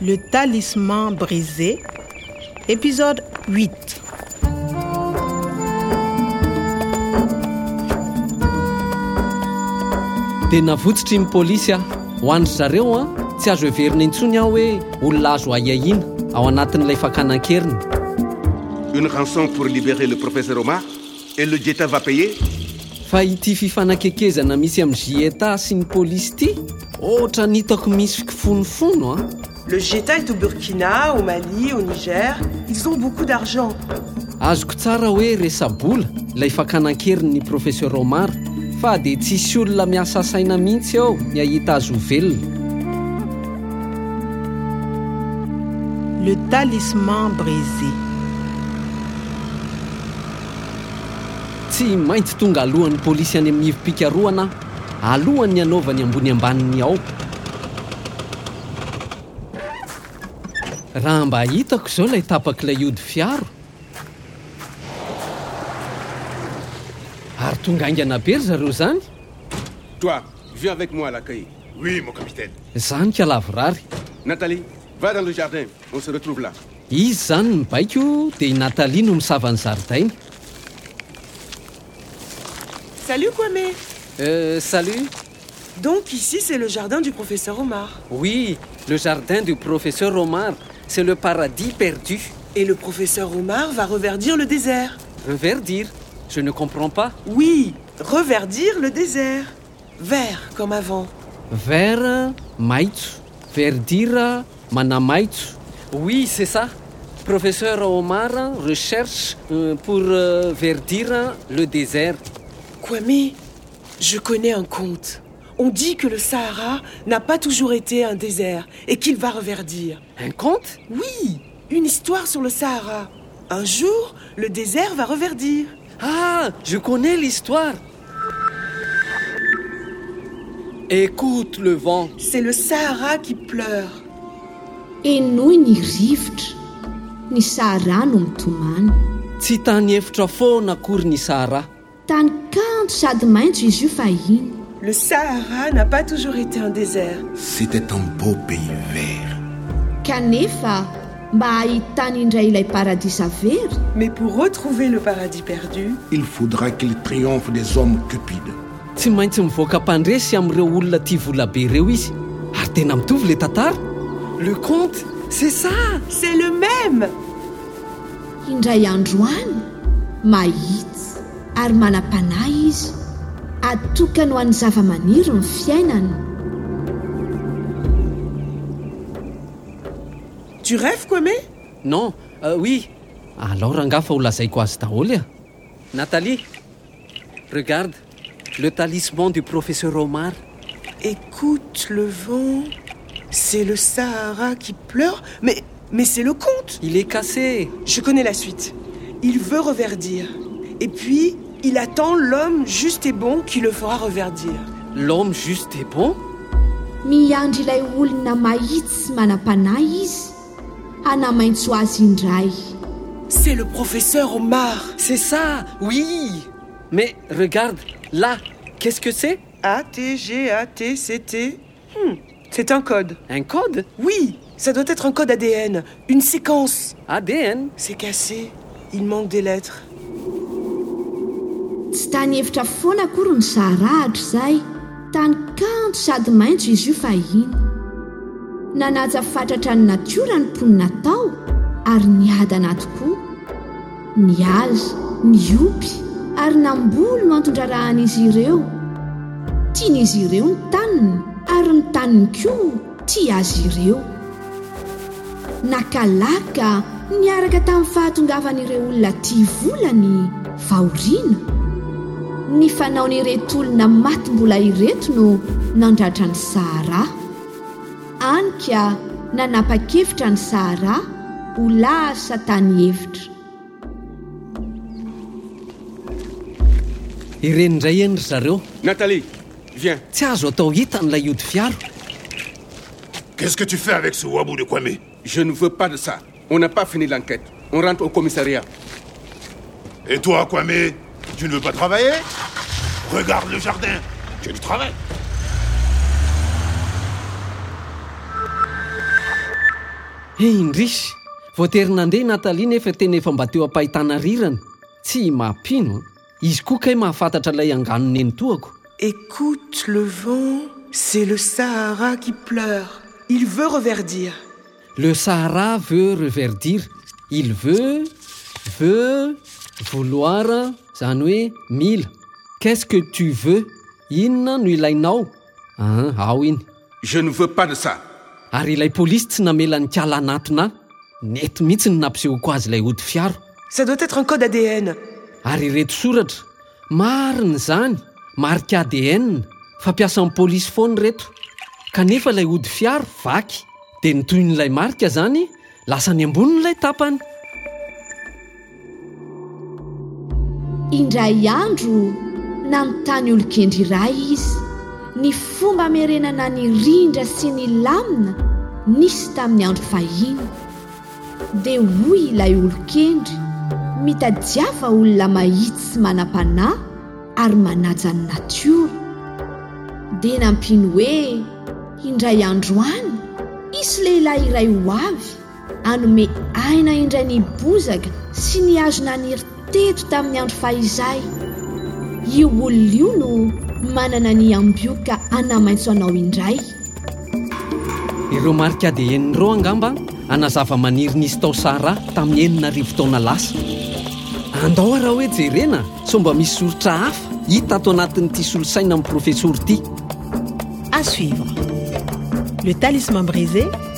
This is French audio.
Le talisman brisé, épisode 8. dia navotsitry ny polisy a ho andry zareo a tsy azo heverina intsony aho hoe olona azo ao anatin'ilay fakanan-keriny Une rançon pour libérer le professeur Omar et le Jetta va payer. Fa ity fifanakekezana misy amin'ny jieta sy ny polisy ity ohatra nitako misy fifonofono a Le GETA est au Burkina, au Mali, au Niger. Ils ont beaucoup d'argent. azoko tsara hoe resabola ilay fakanankerin'ny professeur omar fa dia tsisy olona miasa saina mihitsy ao ny ahita azy ho velona le talisman brisé tsy maintsy tonga alohan'ny polisy any amin'ny ivo-pikaroana alohan'ny anaovany ambony ambaniny ao raha mba hitako izao ilay tapak'ilay ody fiaro ary tonga aingana be ry zareo zany Toi, viens avec moi à l'accueil. Oui, mon capitaine. zany ka lavorary Nathalie, va dans le jardin. On se retrouve là. izy zany ny baiko dia i natalia no misavany zaridaina Salut Kwame Euh, salut Donc ici c'est le jardin du professeur Omar. Oui, le jardin du professeur Omar, c'est le paradis perdu. Et le professeur Omar va reverdir le désert. Reverdir? Je ne comprends pas. Oui, reverdir le désert. Vert comme avant. Vert, maitso. Verdira, manamaitso. Oui, c'est ça. Professeur Omar recherche euh, pour euh, verdir le désert. Kwame, je connais un conte. On dit que le Sahara n'a pas toujours été un désert et qu'il va reverdir. Un conte? Oui, une histoire sur le Sahara. Un jour, le désert va reverdir. Ah, je connais l'histoire. Écoute le vent. C'est le Sahara qui pleure. enoy ny rivotra ny sahara no mitomany Tsy tany efitra foana akory ny Sahara. tany kanto sady maintso izy io fahiny Le Sahara n'a pas toujours été un désert. C'était un beau pays vert. Kanefa, paradis Mais pour retrouver le paradis perdu, il faudra qu'il triomphe des hommes cupides. tsy maintsy mivoaka mpandresy amin'ireo olona tia volabe ireo izy ary tena mitovy le tantara le conte c'est ça c'est le même indray androany mahitsy ary manam-panahy izy atokany ho an'ny zava-maniry ny fiainany Tu rêves, Kwame? Non euh, oui alors rangafa ho lazaiko azy a nathalie regarde le talisman du professeur omar Écoute le vent. C'est le Sahara qui pleure. Mais, mais c'est le conte. il est cassé Je connais la suite. Il veut reverdir. Et puis, il attend l'homme juste et bon qui le fera reverdir. l'homme juste et bon? Miandry ilay olona mahitsy sy manam-panahy izy hanamaintso azy indray C'est le professeur Omar. c'est ça? Oui mais regarde là qu'est-ce que c'est? A-T-G-A-T-C-T. Hmm, c'est un code. un code? Oui, ça doit être un code ADN. Une séquence. ADN C'est cassé. Il manque des lettres. tsy tany hevitra foana akory ny sarahatra izay. Tany kanto sady maintso izy io fahiny nanaja fatratra ny natiora ny mponina tao ary niadana tokoa. Ny azy ny opy ary namboly no antondrarahan'izy ireo. Tian'izy ireo ny taniny ary ny taniny koa tia azy ireo. Nakalaka niaraka tamin'ny fahatongavan'ireo olona tia volany vahoriana. Ny fanaon'ireto olona maty-mbola ireto no nandratra ny sahara? Anika nanapa-kevitra ny sahara ho lasa tany hevitra? Ireny indray eny ry zareo? Nathalie, viens. tsy azo atao hita n'ilay ody fiaro Qu'est-ce que tu fais avec ce wabou de Kwame? Je ne veux pas de ça. On n'a pas fini l'enquête. On rentre au commissariat. Et toi, Kwame? Tu ne veux pas travailler Regarde le jardin. Tu du travail. indrisy voatery nandeha natalia nefa tena efa mba teo ampahitana rirana tsy mampino izy koa kay mahafantatra ilay anganony eny toako Écoute le vent, c'est le Sahara qui pleure. Il veut reverdir. le sahara veut reverdir il veut veut vouloir zany hoe mila. Qu'est-ce que tu veux? Inona no ilainao? An ao iny. Je ne veux pas de ça. Ary ilay polisy tsy namela ny kala anatona? Nety mihitsy ny nampisehoko azy ilay ody fiaro. Ça doit être un code adn ary reto soratra. Marina zany. Marika adn fampiasa ny polisy foany reto kanefa ilay ody fiaro vaky. Dia nytoy n'ilay marika zany lasa ny amboniny ilay tapany. indray andro nanontany olon-kendry iray izy. Ny fomba amerenana ny rindra sy ny lamina nisy tamin'ny andro fahina dia hoy ilay olo-kendry mitadiava olona mahity sy manam-panahy ary manaja ny natiora. Dia nampino hoe indray andro any isy lehilahy iray ho avy. anome aina indray ny bozaka sy ny azo naniry teto tamin'ny andro fahizay io olona io no manana ny ambioka anamaintso anao indray. Ireo marika adehenin'ireo angamba anazava-maniry nisy tao sara tamin'ny enina rivo taona lasa. Andao araha hoe jerena so mba misy soritra hafa hita ato anatin'ity solosaina amin'ny profesory ity. A suivre. Le talisman brisé